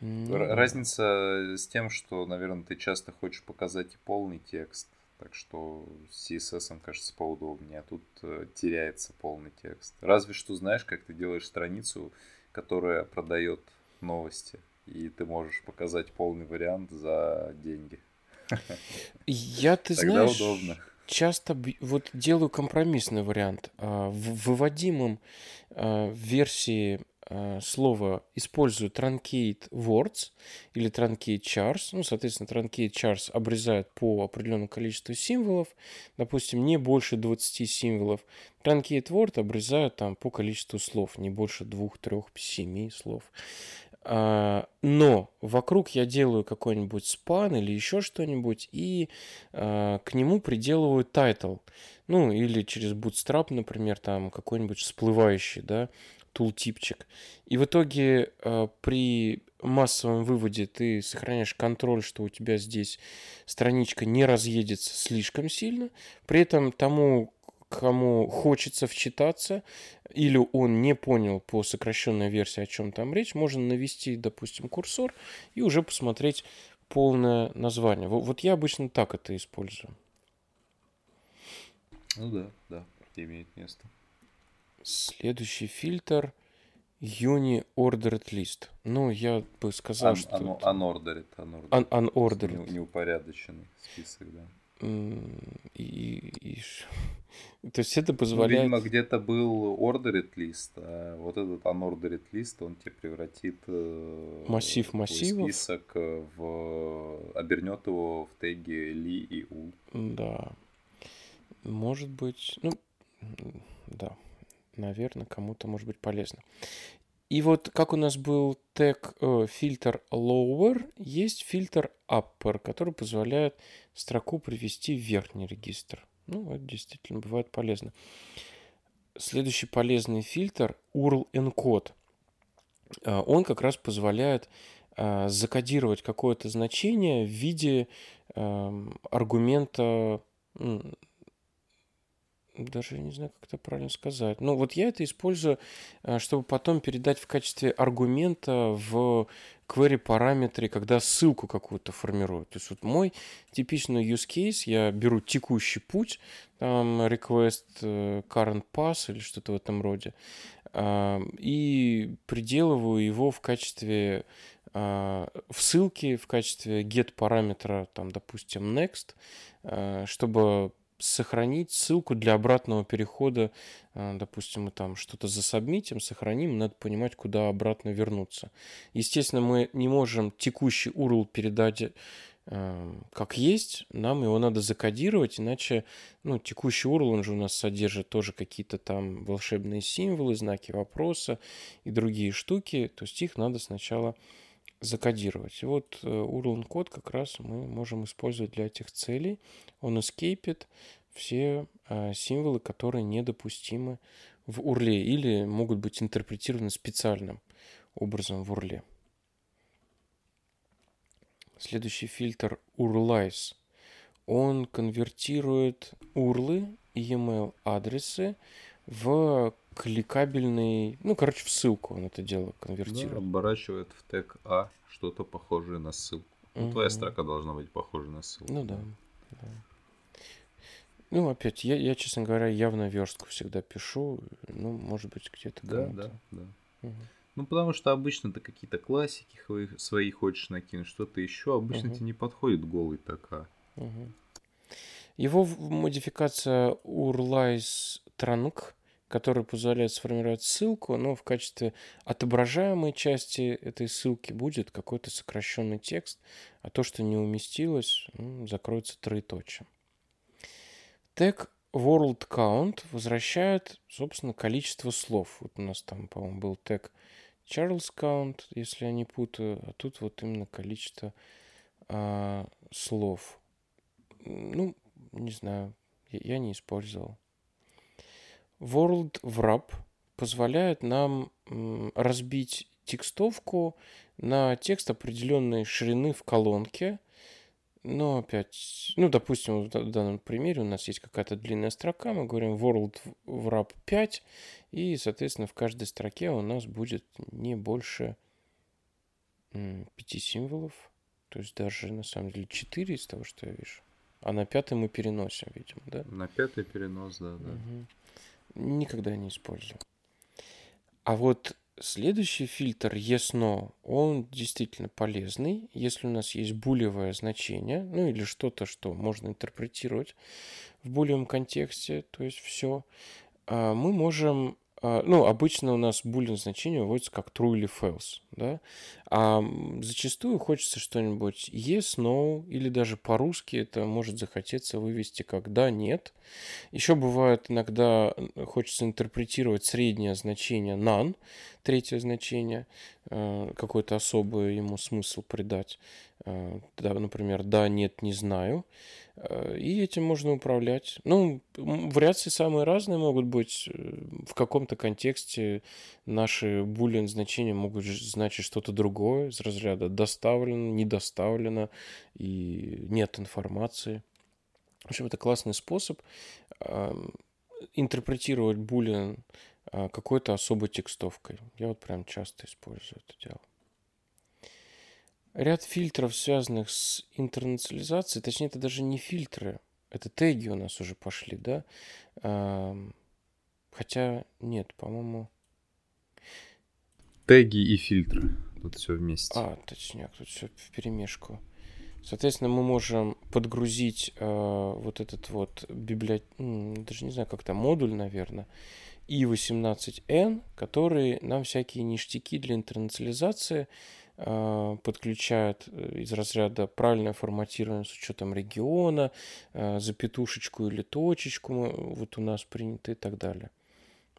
Mm. Разница с тем, что, наверное, ты часто хочешь показать и полный текст. Так что с CSS, кажется, поудобнее. А тут э, теряется полный текст. Разве что знаешь, как ты делаешь страницу, которая продает новости. И ты можешь показать полный вариант за деньги. Я, ты Тогда знаешь, удобно. часто вот делаю компромиссный вариант. А, в выводимом а, версии а, слова использую truncate words или truncate chars. Ну, соответственно, truncate chars обрезает по определенному количеству символов. Допустим, не больше 20 символов. Truncate word обрезают там по количеству слов, не больше двух, трех, семи слов. А, но вокруг я делаю какой-нибудь спан или еще что-нибудь, и а, к нему приделываю title. Ну, или через Bootstrap, например, там какой-нибудь всплывающий, да, tooltip чик. И в итоге а, при массовом выводе ты сохраняешь контроль, что у тебя здесь страничка не разъедется слишком сильно. При этом тому, кому хочется вчитаться, или он не понял по сокращенной версии, о чем там речь, можно навести, допустим, курсор и уже посмотреть полное название. Вот я обычно так это использую. Ну да, да, имеет место. Следующий фильтр Uni Ordered List. Ну, я бы сказал, Un, что... un, unordered, unordered. un- Не- Unordered. Неупорядоченный список, да. И, и ш- То есть это Ну, позволяет... видимо, где-то был ordered лист, а вот этот unordered лист, он тебе превратит э, Массив массивов. список в... обернет его в теги ли и у. Да. Может быть... Ну, да. Наверное, кому-то может быть полезно. И вот как у нас был тег э, фильтр lower, есть фильтр upper, который позволяет строку привести в верхний регистр. Ну, это действительно бывает полезно. Следующий полезный фильтр URL encode. А, Он как раз позволяет а, закодировать какое-то значение в виде ам, аргумента, даже не знаю, как это правильно сказать. Ну, вот я это использую, а, чтобы потом передать в качестве аргумента в query параметре, когда ссылку какую-то формирую. То есть вот мой типичный use case, я беру текущий путь, там request э, current pass или что-то в этом роде, а, и приделываю его в качестве в ссылке, в качестве get параметра, там, допустим, next, чтобы сохранить ссылку для обратного перехода. А, Допустим, мы там что-то засобмитим, сохраним, надо понимать, куда обратно вернуться. Естественно, мы не можем текущий URL передать э, как есть, нам его надо закодировать, иначе, ну, текущий URL, он же у нас содержит тоже какие-то там волшебные символы, знаки вопроса и другие штуки, то есть их надо сначала закодировать. Вот э, URL код как раз мы можем использовать для этих целей. Он escapит все э, символы, которые недопустимы в URL или могут быть интерпретированы специальным образом в URL. Следующий фильтр URLize. Он конвертирует URL и e-mail адресы в кликабельный, ну, короче, в ссылку он это дело Да, конвертирует. оборачивает в тег А что-то похожее на ссылку. Ну, твоя Мгм. строка должна быть похожа на ссылку. Ну да. да. Ну, опять, я, я, честно говоря, явно верстку всегда пишу. Ну, может быть, где-то Да, да, да. Мгм. Ну, потому что обычно ты какие-то классики свои, хочешь накинуть, что-то еще. Обычно Мгм. тебе не подходит голый ТК. Мгм. Его модификация urlize trunk, которая позволяет сформировать ссылку, но в качестве отображаемой части этой ссылки будет какой-то сокращенный текст, а то, что не уместилось, закроется троеточием. Тег world count возвращает, собственно, количество слов. Вот у нас там, по-моему, был тег Charles count, если я не путаю, а тут вот именно количество а, слов. Ну, не знаю, я, я не использовал. World Wrap позволяет нам разбить текстовку на текст определенной ширины в колонке. Но опять, ну, допустим, в да- в данном примере у нас есть какая-то длинная строка, мы говорим World Wrap 5, и, соответственно, в каждой строке у нас будет не больше м, пяти символов, то есть даже на самом деле 4 из того, что я вижу. А на пятый мы переносим, видимо, да? На пятый перенос, да, да. Мгм. Никогда не использую. А вот следующий фильтр yes-no, он действительно полезный, если у нас есть булевое значение, ну или что-то, что можно интерпретировать в булевом контексте, то есть все, мы можем, а, ну, обычно у нас булевое значение выводится как true или false, да, а зачастую хочется что-нибудь yes, no, или даже по-русски это может захотеться вывести как да, нет, еще бывает иногда хочется интерпретировать среднее значение none, третье значение, э, какой-то особый ему смысл придать. Э, да, например, да, нет, не знаю. Э, И этим можно управлять. Ну, вариации самые разные могут быть. Э, В каком-то контексте наши boolean значения могут значить что-то другое из разряда доставлено, недоставлено и нет информации. В общем, это классный способ ам, интерпретировать буллин а, какой-то особой текстовкой. Я вот прям часто использую это дело. Ряд фильтров, связанных с интернационализацией, точнее, это даже не фильтры, Это теги у нас уже пошли, да? Хотя нет, по-моему... Теги и фильтры. Тут все вместе. А, точнее, тут все в перемешку. Соответственно, мы можем подгрузить э, вот этот вот библиотек, даже не знаю, как там, модуль, наверное, i18n, который нам всякие ништяки для интернационализации э, подключает э, из разряда правильное форматирование с учетом региона, э, запятушечку или точечку вот у нас принято и так далее.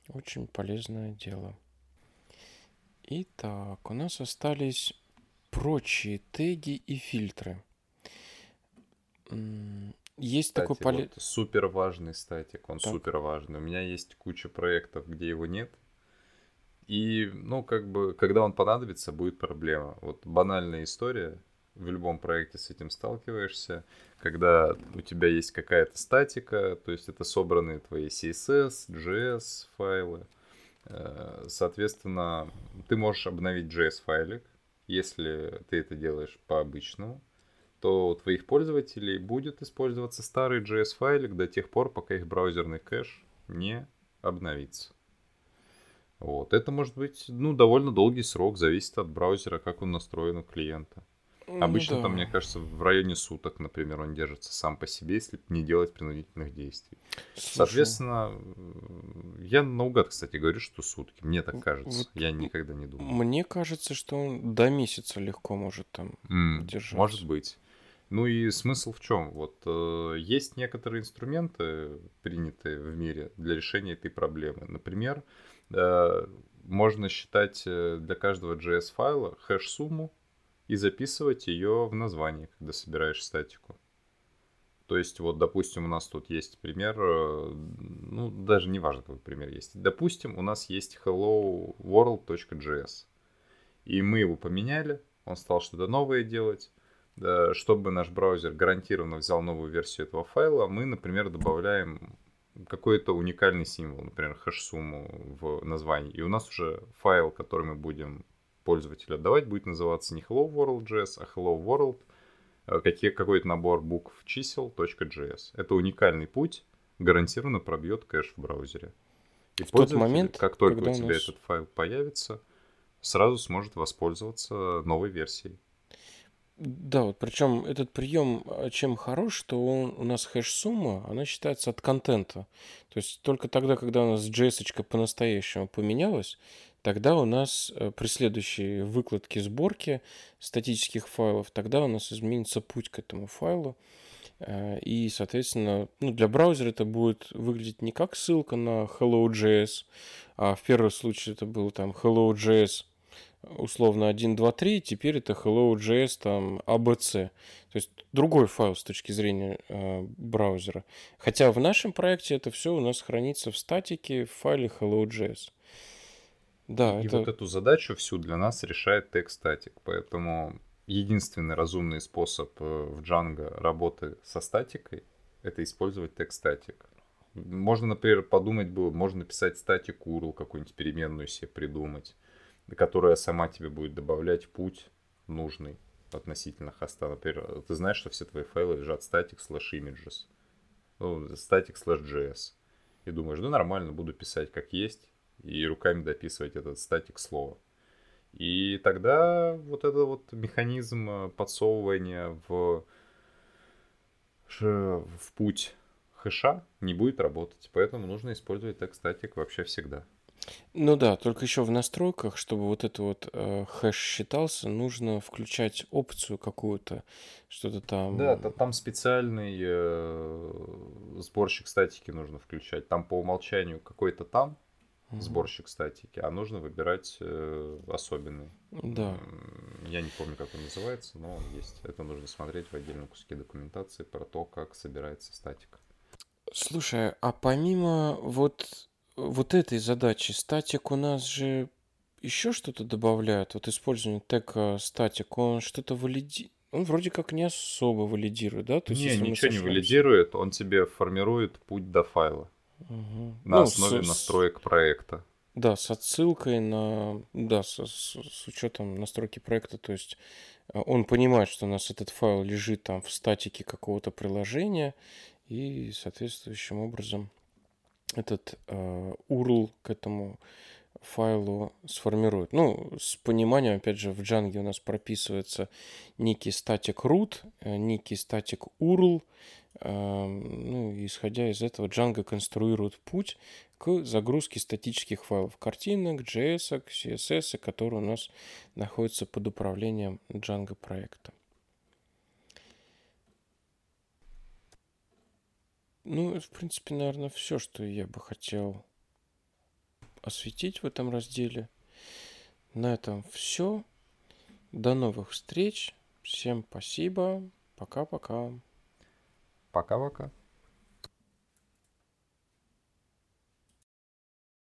Очень полезное дело. Итак, у нас остались прочие теги и фильтры. Есть Кстати, такой поле... вот супер важный статик, он так. супер важный. У меня есть куча проектов, где его нет. И, ну, как бы, когда он понадобится, будет проблема. Вот банальная история, в любом проекте с этим сталкиваешься, когда у тебя есть какая-то статика, то есть это собранные твои CSS, JS файлы. Э, соответственно, ты можешь обновить JS файлик, если ты это делаешь по-обычному то у твоих пользователей будет использоваться старый JS-файлик до тех пор, пока их браузерный кэш не обновится. Вот. Это может быть ну, довольно долгий срок, зависит от браузера, как он настроен у клиента. Ну, Обычно да. там, мне кажется, в районе суток, например, он держится сам по себе, если не делать принудительных действий. Слушай. Соответственно, я наугад, кстати, говорю, что сутки. Мне так кажется. Вот я никогда не думал. Мне кажется, что он до месяца легко может там mm, держаться. Может быть. Ну и смысл в чем? Вот э, есть некоторые инструменты, принятые в мире для решения этой проблемы. Например, э, можно считать э, для каждого JS-файла хэш-сумму и записывать ее в название, когда собираешь статику. То есть, вот, допустим, у нас тут есть пример, э, ну, даже не важно, какой пример есть. Допустим, у нас есть hello world.js. И мы его поменяли, он стал что-то новое делать чтобы наш браузер гарантированно взял новую версию этого файла, мы, например, добавляем какой-то уникальный символ, например, хэш-сумму в названии. И у нас уже файл, который мы будем пользователю отдавать, будет называться не hello world.js, а hello world, э, какие, какой-то набор букв чисел .js. Это уникальный путь, гарантированно пробьет кэш в браузере. И в тот момент, как только у тебя нас... этот файл появится, сразу сможет воспользоваться новой версией. Да, вот причем этот прием а, чем хорош, что он, у нас хэш-сумма, она считается от контента. То есть только тогда, когда у нас JS по-настоящему поменялась, тогда у нас э, при следующей выкладке сборки статических файлов, тогда у нас изменится путь к этому файлу. Э, и, соответственно, ну, для браузера это будет выглядеть не как ссылка на hello.js, а в первом случае это был там hello.js условно 1, 2, 3, теперь это hello.js там ABC. То есть другой файл с точки зрения э, браузера. Хотя в нашем проекте это все у нас хранится в статике в файле hello.js. Да, и это... вот эту задачу всю для нас решает TextStatic, поэтому единственный разумный способ э, в Django работы со статикой это использовать TextStatic. Можно, например, подумать было, можно написать статик URL, какую-нибудь переменную себе придумать которая сама тебе будет добавлять путь нужный относительно хоста. Например, ты знаешь, что все твои файлы лежат static slash images, ну, static slash js. И думаешь, ну нормально, буду писать как есть, и руками дописывать этот статик слова. И тогда вот этот вот механизм э, подсовывания в, в путь хэша не будет работать. Поэтому нужно использовать так статик вообще всегда. Ну да, только еще в настройках, чтобы вот это вот э, хэш считался, нужно включать опцию какую-то, что-то там. Да, то, там специальный э, сборщик статики нужно включать. Там по умолчанию какой-то там угу. сборщик статики, а нужно выбирать э, особенный. Да. Я не помню, как он называется, но он есть. Это нужно смотреть в отдельном куске документации про то, как собирается статика. Слушай, а помимо вот вот этой задачи статик у нас же еще что-то добавляет. Вот использование тега статик, он что-то валидирует. Он вроде как не особо валидирует, да? То есть, не, ничего не валидирует, он тебе формирует путь до файла. Угу. На ну, основе с, настроек проекта. Да, с отсылкой на... Да, с, с, с учетом настройки проекта. То есть э, он понимает, что у нас этот файл лежит там в статике какого-то приложения, и соответствующим образом этот э, URL к этому файлу сформирует. Ну, с пониманием, опять же, в Django у нас прописывается некий статик root, э, некий статик URL. Э, ну, исходя из этого, Django конструирует путь к загрузке статических файлов картинок, JS, CSS, которые у нас находятся под управлением Django проекта. Ну, в принципе, наверное, все, что я бы хотел осветить в этом разделе. На этом все. До новых встреч. Всем спасибо. Пока-пока. Пока-пока.